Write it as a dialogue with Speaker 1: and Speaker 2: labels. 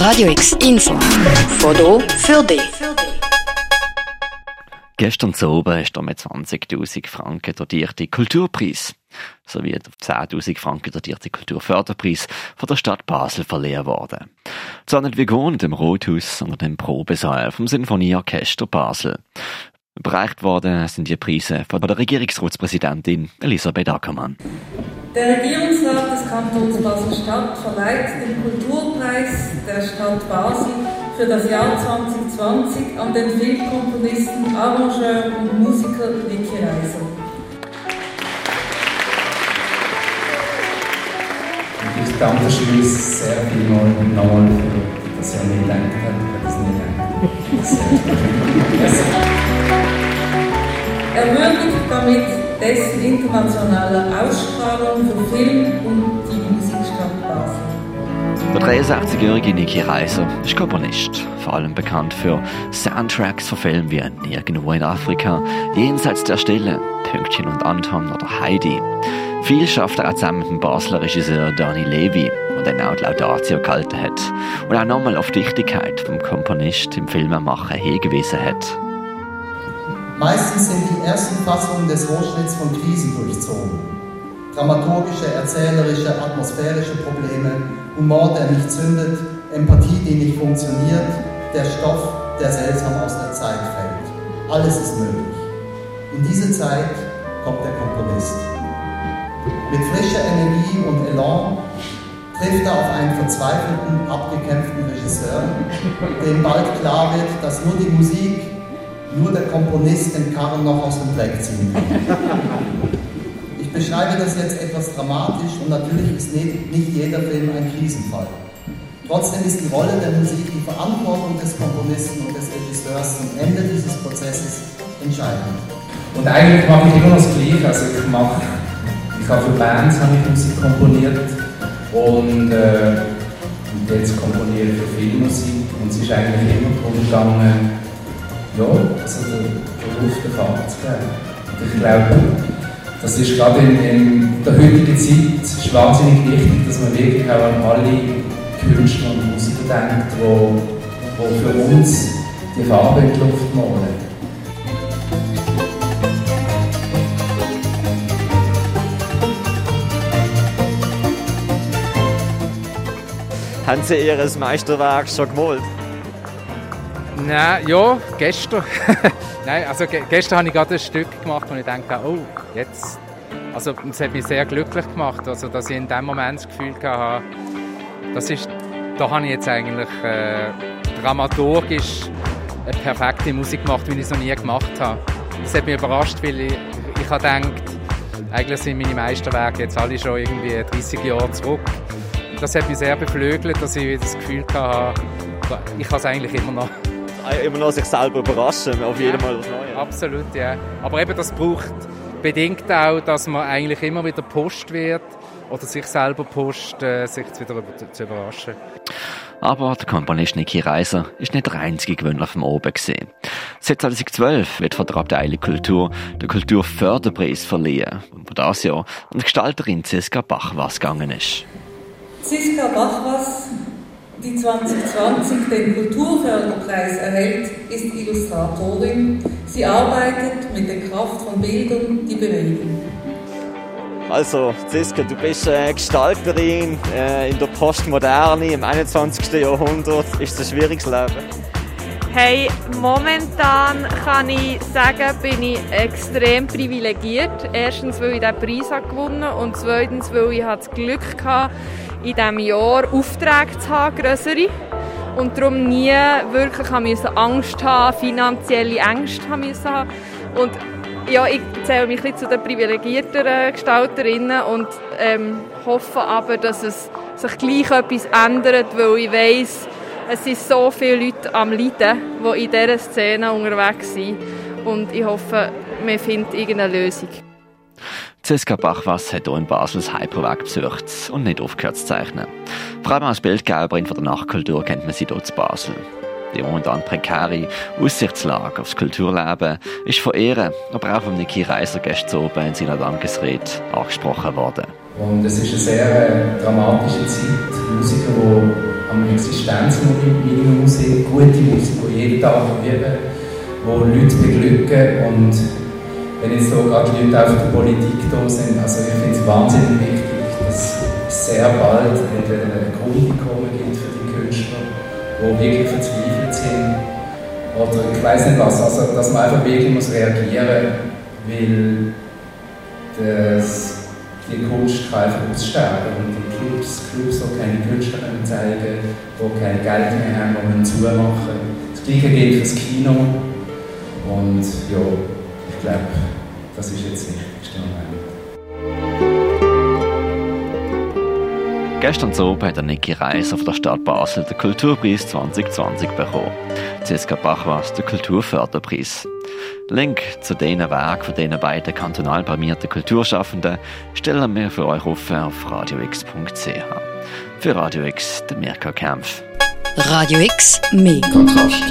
Speaker 1: Radio X Info. Foto für dich.
Speaker 2: Gestern zu oben ist er mit 20.000 Franken dotierte Kulturpreis sowie der 10.000 Franken dotierte Kulturförderpreis von der Stadt Basel verliehen worden. Zwar nicht wie gewohnt im Rothaus, sondern im Probesaal vom Sinfonieorchester Basel. Bereicht worden sind die Preise von der Regierungsratspräsidentin Elisabeth Ackermann.
Speaker 3: Der Regierungsrat des Kantons Basel-Stadt verleiht den Kulturpreis der Stadt Basel für das Jahr 2020 an den Filmkomponisten, Arrangeur und Musiker Vicky Reiser.
Speaker 4: Ich danke Schluss sehr vielmals nochmal für das ja nicht gedacht hat, ich das nicht gedacht.
Speaker 3: Dessen internationale Ausstrahlung für Film und die Musikstadt Basel.
Speaker 2: Der 63-jährige Niki Reiser ist Komponist, vor allem bekannt für Soundtracks von Filmen wie Nirgendwo in Afrika, Jenseits der Stille, Pünktchen und Anton oder Heidi. Viel schafft er auch zusammen mit dem Basler Regisseur Dani Levy, der dann auch Laudatio gehalten hat und auch nochmal auf die Wichtigkeit vom Komponist im Filmemachen hingewiesen hat.
Speaker 5: Meistens sind die ersten Fassungen des Rohschnitts von Krisen durchzogen. Dramaturgische, erzählerische, atmosphärische Probleme, Humor, der nicht zündet, Empathie, die nicht funktioniert, der Stoff, der seltsam aus der Zeit fällt. Alles ist möglich. In diese Zeit kommt der Komponist. Mit frischer Energie und Elan trifft er auf einen verzweifelten, abgekämpften Regisseur, dem bald klar wird, dass nur die Musik, nur der Komponist den Karren noch aus dem Dreck ziehen kann. Ich beschreibe das jetzt etwas dramatisch und natürlich ist nicht, jeder Film ein Krisenfall. Trotzdem ist die Rolle der Musik, die Verantwortung des Komponisten und des Regisseurs zum Ende dieses Prozesses entscheidend.
Speaker 4: Und eigentlich mache ich immer noch das Gleiche. Also ich mache, ich habe für Bands habe ich Musik komponiert und, äh, und jetzt komponiere ich für Filmmusik und es ist eigentlich immer darum gegangen, ja, also den Beruf der Fahrt zu geben. Und ich glaube, das ist gerade in, in der heutigen Zeit wahnsinnig wichtig, dass man wirklich auch an alle Künstler und Musiker denkt, die, die für uns die Farbe in die Luft malen.
Speaker 2: Haben Sie Ihr Meisterwerk schon gemalt?
Speaker 6: Nein, ja, gestern. Nein, also ge gestern habe ich gerade ein Stück gemacht und ich denke, oh, jetzt. Also es hat mich sehr glücklich gemacht, also dass ich in dem Moment das Gefühl hatte, das ist, da habe ich jetzt eigentlich äh, dramaturgisch eine perfekte Musik gemacht, wie ich es noch nie gemacht habe. Das hat mich überrascht, weil ich, ich habe gedacht, eigentlich sind meine Meisterwerke jetzt alle schon irgendwie 30 Jahre zurück. Das hat mich sehr beflügelt, dass ich das Gefühl hatte, ich kann es eigentlich immer noch
Speaker 2: immer noch sich selber überraschen, auf jeden Fall was Neues.
Speaker 6: Absolut, ja. Aber eben das braucht bedingt auch, dass man eigentlich immer wieder Post wird oder sich selber Post, äh, sich wieder zu überraschen.
Speaker 2: Aber der Komponist Niki Reiser ist nicht der einzige Gewinner vom Oben gesehen. Seit 2012 wird von der Abteilung Kultur der Kulturförderpreis verliehen, wo das Jahr an die Gestalterin Ziska Bachwas gegangen ist.
Speaker 3: Ziska Bachwas die 2020 den Kulturförderpreis erhält, ist Illustratorin. Sie arbeitet mit der Kraft von Bildern die bewegen.
Speaker 2: Also, Ziska, du bist äh, Gestalterin äh, in der Postmoderne im 21. Jahrhundert. Ist es ein schwieriges Leben?
Speaker 7: Hey, momentan kann ich sagen, bin ich extrem privilegiert. Erstens, weil ich diesen Preis gewonnen habe und zweitens, weil ich das Glück hatte, in diesem Jahr Aufträge zu haben, grössere. Und darum nie wirklich musste Angst haben, finanzielle Ängste haben Und ja, ich zähle mich ein zu den privilegierteren Gestalterinnen und ähm, hoffe aber, dass es sich gleich etwas ändert, weil ich weiss, es sind so viele Leute am Leiden, die in dieser Szene unterwegs sind. Und ich hoffe, man findet irgendeine Lösung.
Speaker 2: Ziska Bachwas hat hier in Basel das Hyperwerk besucht und nicht aufgehört zu zeichnen. Vor allem als Bildgeberin von der Nachtkultur kennt man sie hier zu Basel. Die momentan prekäre Aussichtslage aufs Kulturleben ist von ihr, aber auch von Niki Reiser gestern oben in seiner Dankesrede angesprochen worden.
Speaker 4: Und es ist eine sehr äh, dramatische Zeit. Musiker, die am Existenzminimum sind, gute Musik, die jeden Tag üben, die Leute beglücken und wenn jetzt so gerade Leute auf der Politik da sind, also ich finde es wahnsinnig wichtig, dass es sehr bald entweder ein Grundeinkommen gibt für die Künstler, die wirklich verzweifelt sind, oder ich weiß nicht was, also dass man einfach wirklich muss reagieren weil das die Kunst kann einfach aussterben und die Clubs, Clubs, die keine Künstler können zeigen die kein Geld mehr haben, die müssen zumachen. Das gleiche gilt für das Kino und ja, ich glaube, das ist jetzt das wichtigste Moment.
Speaker 2: Gestern so hat der Niki Reis auf der Stadt Basel den Kulturpreis 2020 bekommen. Cesca Bachwas den Kulturförderpreis. Link zu diesen Werken von diesen beiden kantonal prämierten Kulturschaffenden stellen wir für euch auf auf radiox.ch. Für Radio X, der Mirka Kempf.
Speaker 1: Radio X, mehr Kontrast.